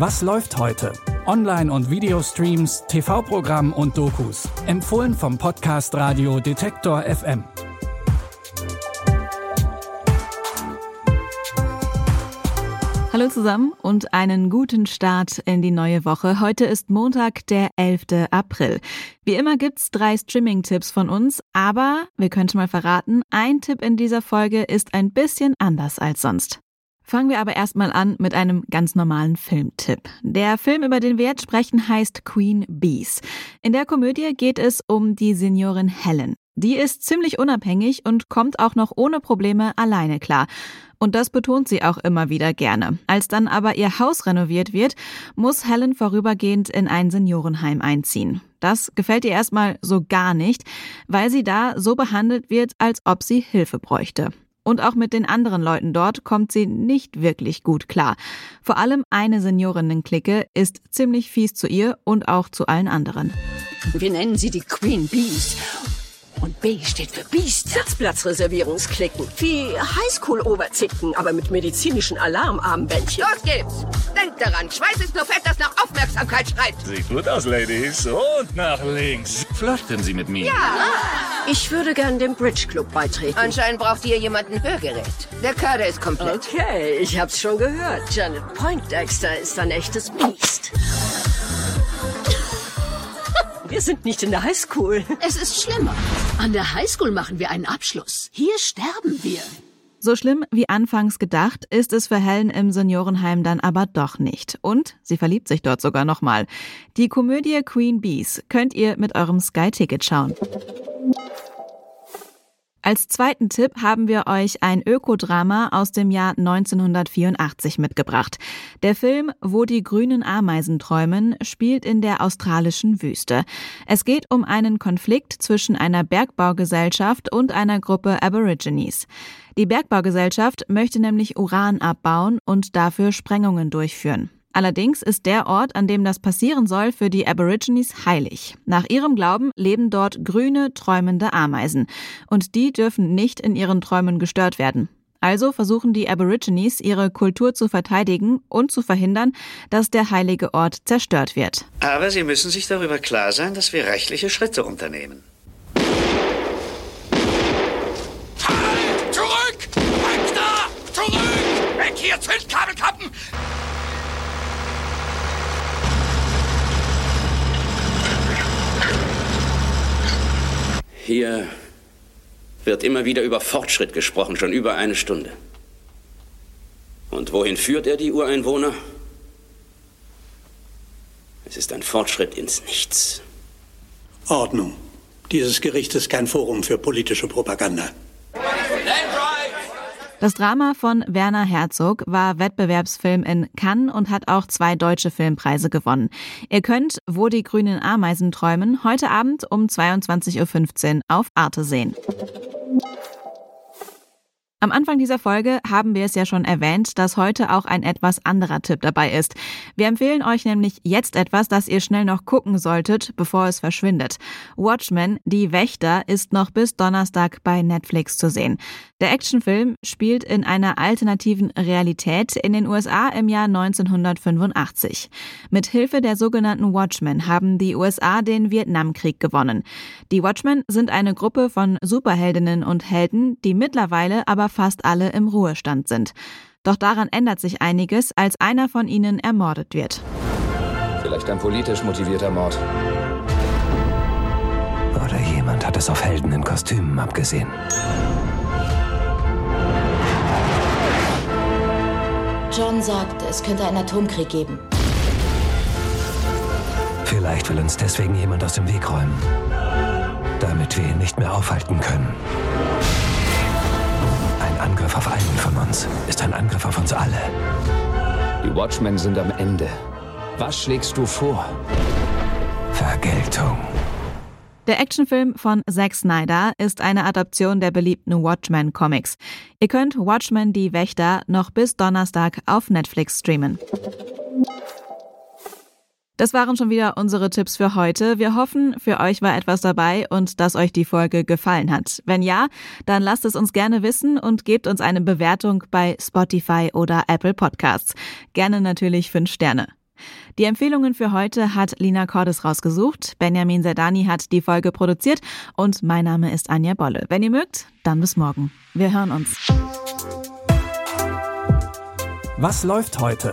Was läuft heute? Online- und Videostreams, TV-Programm und Dokus. Empfohlen vom Podcast Radio Detektor FM. Hallo zusammen und einen guten Start in die neue Woche. Heute ist Montag, der 11. April. Wie immer gibt's drei Streaming-Tipps von uns, aber wir können schon mal verraten, ein Tipp in dieser Folge ist ein bisschen anders als sonst. Fangen wir aber erstmal an mit einem ganz normalen Filmtipp. Der Film, über den wir jetzt sprechen, heißt Queen Bees. In der Komödie geht es um die Seniorin Helen. Die ist ziemlich unabhängig und kommt auch noch ohne Probleme alleine klar. Und das betont sie auch immer wieder gerne. Als dann aber ihr Haus renoviert wird, muss Helen vorübergehend in ein Seniorenheim einziehen. Das gefällt ihr erstmal so gar nicht, weil sie da so behandelt wird, als ob sie Hilfe bräuchte. Und auch mit den anderen Leuten dort kommt sie nicht wirklich gut klar. Vor allem eine Seniorinnenklicke ist ziemlich fies zu ihr und auch zu allen anderen. Wir nennen sie die Queen Bees. Und B steht für Biester. Sitzplatzreservierungsklicken. Wie Highschool-Oberzicken, aber mit medizinischen Alarmarmbändchen. Los geht's! Denkt daran, Schweiß ist nur Fett, das nach Aufmerksamkeit schreit. Sieht gut aus, Ladies. Und nach links. Flirten Sie mit mir? Ja! Ich würde gern dem Bridge Club beitreten. Anscheinend braucht ihr jemanden Hörgerät. Der Kader ist komplett. Okay, ich hab's schon gehört. Janet Poindexter ist ein echtes Biest. Wir sind nicht in der Highschool. Es ist schlimmer. An der Highschool machen wir einen Abschluss. Hier sterben wir. So schlimm wie anfangs gedacht, ist es für Helen im Seniorenheim dann aber doch nicht. Und sie verliebt sich dort sogar nochmal. Die Komödie Queen Bees könnt ihr mit eurem Sky-Ticket schauen. Als zweiten Tipp haben wir euch ein Ökodrama aus dem Jahr 1984 mitgebracht. Der Film Wo die grünen Ameisen träumen spielt in der australischen Wüste. Es geht um einen Konflikt zwischen einer Bergbaugesellschaft und einer Gruppe Aborigines. Die Bergbaugesellschaft möchte nämlich Uran abbauen und dafür Sprengungen durchführen. Allerdings ist der Ort, an dem das passieren soll, für die Aborigines heilig. Nach ihrem Glauben leben dort grüne, träumende Ameisen. Und die dürfen nicht in ihren Träumen gestört werden. Also versuchen die Aborigines, ihre Kultur zu verteidigen und zu verhindern, dass der heilige Ort zerstört wird. Aber Sie müssen sich darüber klar sein, dass wir rechtliche Schritte unternehmen. Halt! Zurück! Weg da! Zurück! Weg hier! Zündkabelkappen! Hier wird immer wieder über Fortschritt gesprochen, schon über eine Stunde. Und wohin führt er die Ureinwohner? Es ist ein Fortschritt ins Nichts. Ordnung. Dieses Gericht ist kein Forum für politische Propaganda. Das Drama von Werner Herzog war Wettbewerbsfilm in Cannes und hat auch zwei deutsche Filmpreise gewonnen. Ihr könnt Wo die grünen Ameisen träumen heute Abend um 22.15 Uhr auf Arte sehen. Am Anfang dieser Folge haben wir es ja schon erwähnt, dass heute auch ein etwas anderer Tipp dabei ist. Wir empfehlen euch nämlich jetzt etwas, das ihr schnell noch gucken solltet, bevor es verschwindet. Watchmen, die Wächter, ist noch bis Donnerstag bei Netflix zu sehen. Der Actionfilm spielt in einer alternativen Realität in den USA im Jahr 1985. Mit Hilfe der sogenannten Watchmen haben die USA den Vietnamkrieg gewonnen. Die Watchmen sind eine Gruppe von Superheldinnen und Helden, die mittlerweile aber fast alle im Ruhestand sind. Doch daran ändert sich einiges, als einer von ihnen ermordet wird. Vielleicht ein politisch motivierter Mord. Oder jemand hat es auf Helden in Kostümen abgesehen. John sagt, es könnte einen Atomkrieg geben. Vielleicht will uns deswegen jemand aus dem Weg räumen, damit wir ihn nicht mehr aufhalten können. Ein Angriff auf einen von uns ist ein Angriff auf uns alle. Die Watchmen sind am Ende. Was schlägst du vor? Vergeltung. Der Actionfilm von Zack Snyder ist eine Adaption der beliebten Watchmen-Comics. Ihr könnt Watchmen die Wächter noch bis Donnerstag auf Netflix streamen. Das waren schon wieder unsere Tipps für heute. Wir hoffen, für euch war etwas dabei und dass euch die Folge gefallen hat. Wenn ja, dann lasst es uns gerne wissen und gebt uns eine Bewertung bei Spotify oder Apple Podcasts. Gerne natürlich fünf Sterne. Die Empfehlungen für heute hat Lina Cordes rausgesucht. Benjamin Zerdani hat die Folge produziert und mein Name ist Anja Bolle. Wenn ihr mögt, dann bis morgen. Wir hören uns. Was läuft heute?